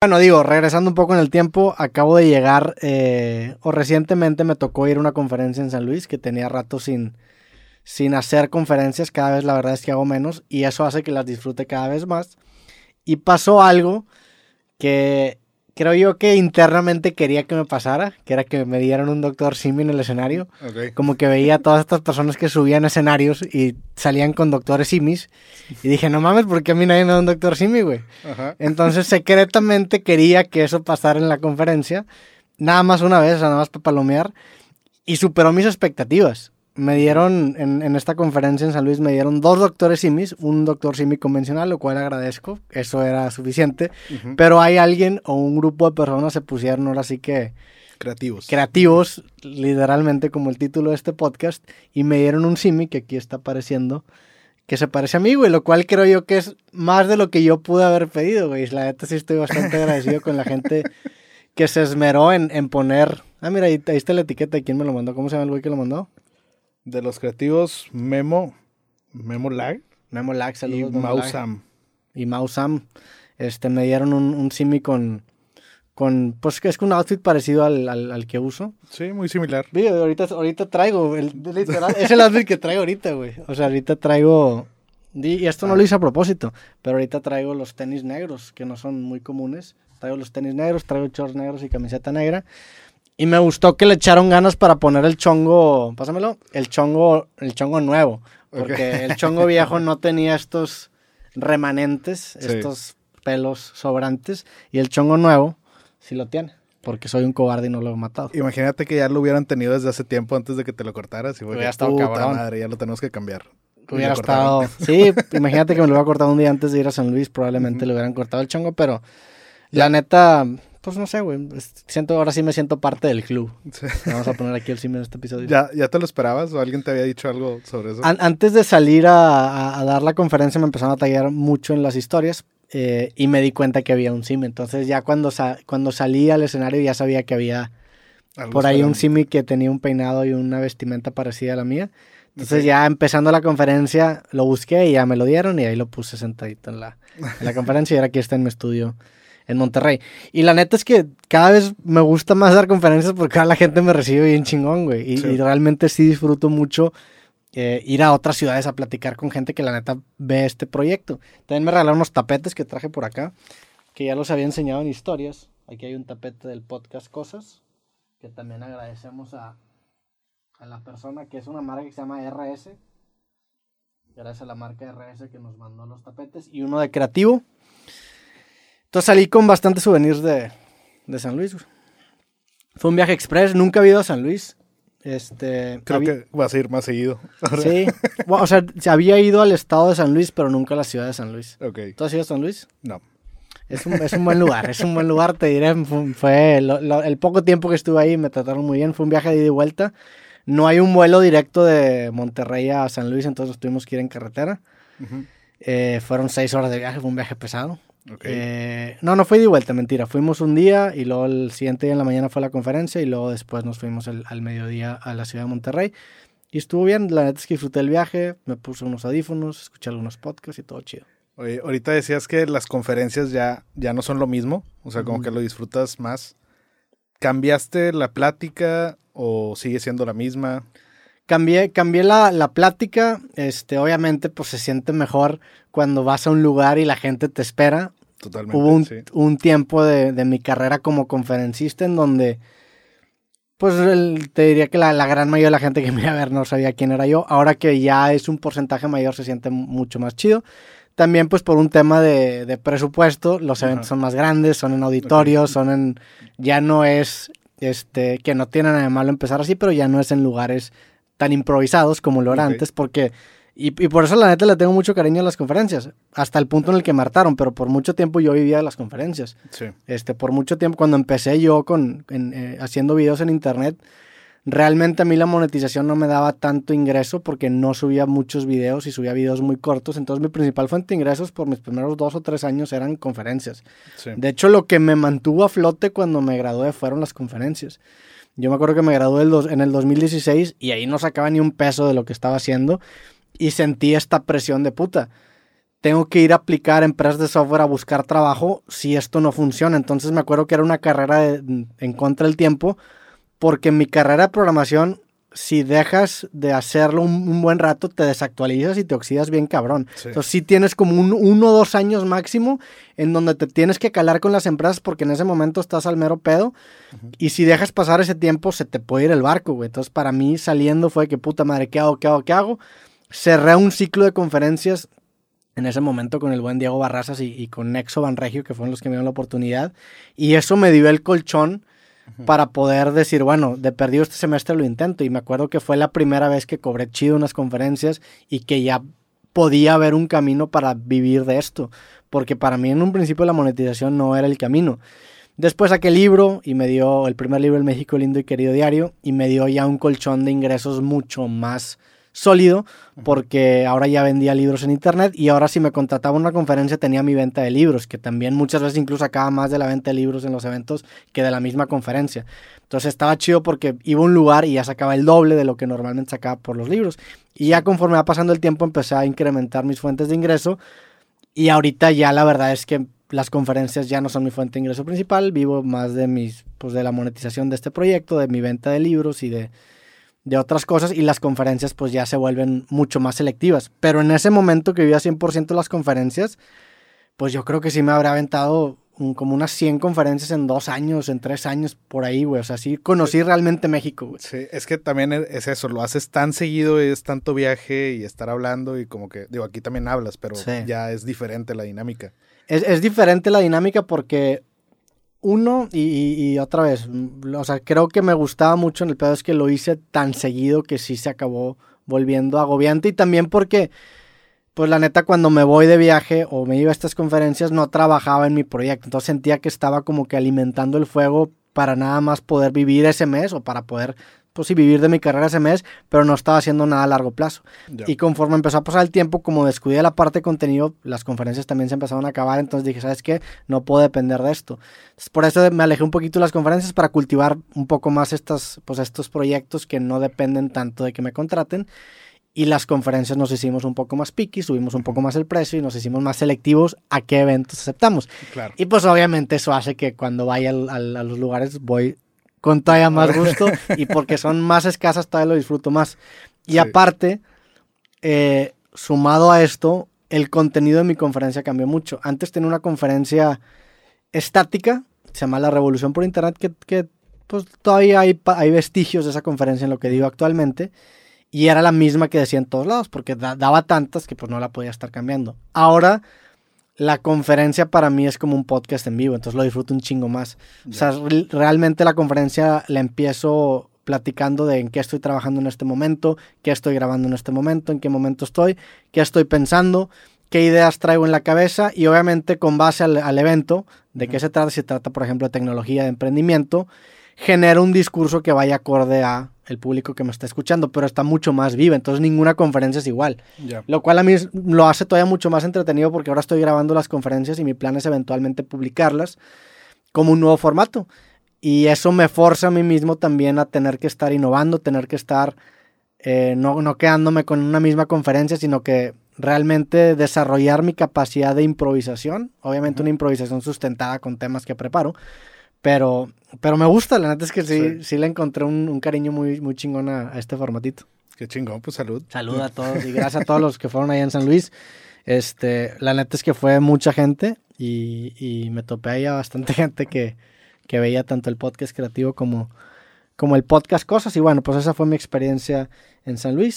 Bueno, digo, regresando un poco en el tiempo, acabo de llegar, eh, o recientemente me tocó ir a una conferencia en San Luis, que tenía rato sin, sin hacer conferencias, cada vez la verdad es que hago menos, y eso hace que las disfrute cada vez más. Y pasó algo que creo yo que internamente quería que me pasara, que era que me dieran un doctor Simi en el escenario. Como que veía a todas estas personas que subían escenarios y salían con doctores Simis. Y dije, no mames, ¿por qué a mí nadie me da un doctor Simi, güey? Entonces secretamente quería que eso pasara en la conferencia. Nada más una vez, nada más para palomear. Y superó mis expectativas me dieron, en, esta conferencia en San Luis, me dieron dos doctores simis, un doctor simi convencional, lo cual agradezco, eso era suficiente, pero hay alguien o un grupo de personas se pusieron ahora sí que... Creativos. Creativos, literalmente como el título de este podcast, y me dieron un simi que aquí está apareciendo, que se parece a mí, güey, lo cual creo yo que es más de lo que yo pude haber pedido, güey. La neta sí estoy bastante agradecido con la gente que se esmeró en, en poner... Ah, mira, ahí, ahí está la etiqueta de quién me lo mandó. ¿Cómo se llama el güey que lo mandó? De los creativos Memo, Memo Lag. Memo Lag, saludos. Y Mausam. Y Mausam. Este, me dieron un, un simi con, con, pues que es un outfit parecido al, al, que uso. Sí, muy similar. ahorita, ahorita traigo, el, es el outfit que traigo ahorita, güey. O sea, ahorita traigo, y esto no lo hice a propósito, pero ahorita traigo los tenis negros, que no son muy comunes. Traigo los tenis negros, traigo shorts negros y camiseta negra. Y me gustó que le echaron ganas para poner el chongo, pásamelo, el chongo, el chongo nuevo. Porque el chongo viejo no tenía estos remanentes, estos pelos sobrantes. Y el chongo nuevo sí lo tiene. Porque soy un cobarde y no lo he matado. Imagínate que ya lo hubieran tenido desde hace tiempo antes de que te lo cortaras. Y hubiera estado cabrón. madre, ya lo tenemos que cambiar. Hubiera estado. Sí, imagínate que me lo hubiera cortado un día antes de ir a San Luis. Probablemente le hubieran cortado el chongo, pero la neta, pues no sé, güey. Siento, ahora sí me siento parte del club. Vamos a poner aquí el simio en este episodio. ¿Ya, ¿Ya te lo esperabas o alguien te había dicho algo sobre eso? antes de salir a, dar la conferencia me empezaron a tallar mucho en las historias eh, y me di cuenta que había un sim. Entonces ya cuando, cuando salí al escenario ya sabía que había por ahí un simi que tenía un peinado y una vestimenta parecida a la mía. Entonces ya empezando la conferencia lo busqué y ya me lo dieron y ahí lo puse sentadito en la, en la conferencia y ahora aquí está en mi estudio en Monterrey. Y la neta es que cada vez me gusta más dar conferencias porque cada la gente me recibe bien chingón, güey. Y, realmente sí disfruto mucho eh, ir a otras ciudades a platicar con gente que la neta ve este proyecto. También me regalaron unos tapetes que traje por acá, que ya los había enseñado en historias. Aquí hay un tapete del podcast Cosas, que también agradecemos a, a la persona que es una marca que se llama RS. Gracias a la marca RS que nos mandó los tapetes. Y uno de creativo entonces salí con bastantes souvenirs de, San Luis. Fue un viaje express, nunca había ido a San Luis. Este, Creo que vas a ir más seguido. Sí, o sea, se había ido al estado de San Luis, pero nunca a la ciudad de San Luis. Okay. ¿Tú has ido a San Luis? No. Es un, es un buen lugar, es un buen lugar, te diré. Fue el poco tiempo que estuve ahí, me trataron muy bien. Fue un viaje de ida y vuelta. No hay un vuelo directo de Monterrey a San Luis, entonces tuvimos que ir en carretera. Eh, fueron seis horas de viaje, fue un viaje pesado. Eh, no, no fue de vuelta, mentira. Fuimos un día y luego el siguiente día en la mañana fue la conferencia y luego después nos fuimos al mediodía a la ciudad de Monterrey. Y estuvo bien, la neta es que disfruté el viaje, me puse unos audífonos, escuché algunos podcasts y todo chido. Oye, ahorita decías que las conferencias ya, ya no son lo mismo, o sea, como que lo disfrutas más. ¿Cambiaste la plática o sigue siendo la misma? Cambié, cambié la, la, plática, este, obviamente pues se siente mejor cuando vas a un lugar y la gente te espera Totalmente. Hubo un, tiempo de, mi carrera como conferencista en donde, pues te diría que la, gran mayoría de la gente que me iba a ver no sabía quién era yo. Ahora que ya es un porcentaje mayor, se siente mucho más chido. También, pues por un tema de, presupuesto, los eventos son más grandes, son en auditorios, son en. Ya no es. Este, que no tiene nada de malo empezar así, pero ya no es en lugares tan improvisados como lo era antes, porque y, por eso la neta le tengo mucho cariño a las conferencias, hasta el punto en el que me hartaron, pero por mucho tiempo yo vivía de las conferencias. Sí. Este, por mucho tiempo, cuando empecé yo con, eh, haciendo videos en internet, realmente a mí la monetización no me daba tanto ingreso porque no subía muchos videos y subía videos muy cortos. Entonces mi principal fuente de ingresos por mis primeros dos o tres años eran conferencias. Sí. De hecho, lo que me mantuvo a flote cuando me gradué fueron las conferencias. Yo me acuerdo que me gradué en el 2016 y ahí no sacaba ni un peso de lo que estaba haciendo y sentí esta presión de puta. tengo que ir a aplicar empresas de software a buscar trabajo si esto no funciona. Entonces me acuerdo que era una carrera en contra del tiempo, porque mi carrera de programación, si dejas de hacerlo un, buen rato, te desactualizas y te oxidas bien cabrón. Entonces sí tienes como un, uno o dos años máximo en donde te tienes que calar con las empresas porque en ese momento estás al mero pedo. Y si dejas pasar ese tiempo, se te puede ir el barco, güey. Entonces para mí saliendo fue que puta madre, ¿qué hago? ¿Qué hago? ¿Qué hago? Cerré un ciclo de conferencias en ese momento con el buen Diego Barrazas y, con Nexo Banregio, que fueron los que me dieron la oportunidad. Y eso me dio el colchón para poder decir, bueno, de perdido este semestre lo intento. Y me acuerdo que fue la primera vez que cobré chido unas conferencias y que ya podía haber un camino para vivir de esto. Porque para mí en un principio la monetización no era el camino. Después saqué libro y me dio el primer libro, El México Lindo y Querido Diario, y me dio ya un colchón de ingresos mucho más sólido porque ahora ya vendía libros en internet y ahora si me contrataba una conferencia tenía mi venta de libros, que también muchas veces incluso sacaba más de la venta de libros en los eventos que de la misma conferencia. Entonces estaba chido porque iba a un lugar y ya sacaba el doble de lo que normalmente sacaba por los libros. Y ya conforme va pasando el tiempo empecé a incrementar mis fuentes de ingreso y ahorita ya la verdad es que las conferencias ya no son mi fuente de ingreso principal, vivo más de mis pues de la monetización de este proyecto, de mi venta de libros y de de otras cosas y las conferencias pues ya se vuelven mucho más selectivas. Pero en ese momento que vivía 100% las conferencias, pues yo creo que sí me habrá aventado como unas 100 conferencias en dos años, en tres años, por ahí, güey. O sea, sí conocí realmente México, güey. Sí, es que también es eso, lo haces tan seguido, es tanto viaje y estar hablando y como que, digo, aquí también hablas, pero ya es diferente la dinámica. Es, es diferente la dinámica porque uno, y, otra vez, o sea, creo que me gustaba mucho en el pedo es que lo hice tan seguido que sí se acabó volviendo agobiante. Y también porque, pues la neta, cuando me voy de viaje o me iba a estas conferencias no trabajaba en mi proyecto, entonces sentía que estaba como que alimentando el fuego para nada más poder vivir ese mes o para poder pues vivir de mi carrera ese mes, pero no estaba haciendo nada a largo plazo. Y conforme empezó a pasar el tiempo, como descuidé la parte de contenido, las conferencias también se empezaron a acabar, entonces dije, ¿sabes qué? No puedo depender de esto. por eso me alejé un poquito de las conferencias para cultivar un poco más estas, pues, estos proyectos que no dependen tanto de que me contraten. Y las conferencias nos hicimos un poco más picky, subimos un poco más el precio y nos hicimos más selectivos a qué eventos aceptamos. Y pues obviamente eso hace que cuando vaya a los lugares voy con todavía más gusto y porque son más escasas todavía lo disfruto más. Y aparte, eh, sumado a esto, el contenido de mi conferencia cambió mucho. Antes tenía una conferencia estática, se llama La Revolución por Internet, que, que pues todavía hay, hay, vestigios de esa conferencia en lo que digo actualmente. Y era la misma que decía en todos lados, porque daba tantas que pues no la podía estar cambiando. Ahora la conferencia para mí es como un podcast en vivo, entonces lo disfruto un chingo más. O sea, realmente la conferencia la empiezo platicando de en qué estoy trabajando en este momento, qué estoy grabando en este momento, en qué momento estoy, qué estoy pensando, qué ideas traigo en la cabeza y obviamente con base al, evento, de qué se trata, si se trata por ejemplo de tecnología, de emprendimiento, genera un discurso que vaya acorde a el público que me está escuchando, pero está mucho más viva, entonces ninguna conferencia es igual. Lo cual a mí lo hace todavía mucho más entretenido porque ahora estoy grabando las conferencias y mi plan es eventualmente publicarlas como un nuevo formato. Y eso me forza a mí mismo también a tener que estar innovando, tener que estar eh, no, no quedándome con una misma conferencia, sino que realmente desarrollar mi capacidad de improvisación, obviamente una improvisación sustentada con temas que preparo, pero, pero me gusta, la neta es que sí, sí. le encontré un, cariño muy, muy chingón a, este formatito. Qué chingón, pues salud. Salud a todos y gracias a todos los que fueron ahí en San Luis. Este, la neta es que fue mucha gente y, y me topé ahí a bastante gente que, que veía tanto el podcast creativo como, como el podcast Cosas. Y bueno, pues esa fue mi experiencia en San Luis.